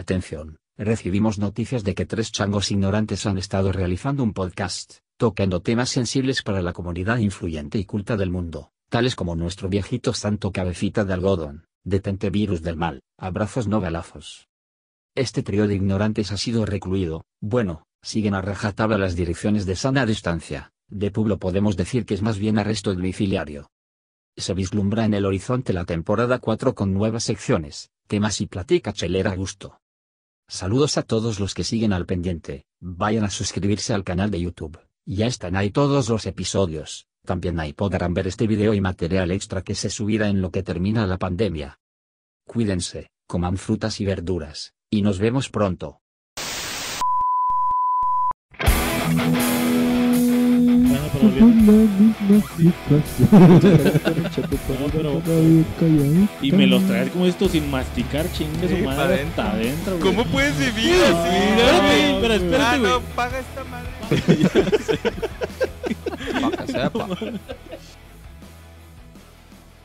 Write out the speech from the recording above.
Atención, recibimos noticias de que tres changos ignorantes han estado realizando un podcast, tocando temas sensibles para la comunidad influyente y culta del mundo, tales como nuestro viejito santo cabecita de algodón, detente virus del mal, abrazos no balazos. Este trío de ignorantes ha sido recluido, bueno, siguen a rajatabla las direcciones de sana distancia, de pueblo podemos decir que es más bien arresto domiciliario. Se vislumbra en el horizonte la temporada 4 con nuevas secciones, temas y platica chelera a gusto. Saludos a todos los que siguen al pendiente, vayan a suscribirse al canal de YouTube, ya están ahí todos los episodios, también ahí podrán ver este video y material extra que se subirá en lo que termina la pandemia. Cuídense, coman frutas y verduras, y nos vemos pronto. Y me los traes como esto sin masticar, chingue su madre adentro. hasta adentro, güey. ¿Cómo puedes vivir Sí, así? espérate, Ah, güey. no, paga esta madre. Para que sepa.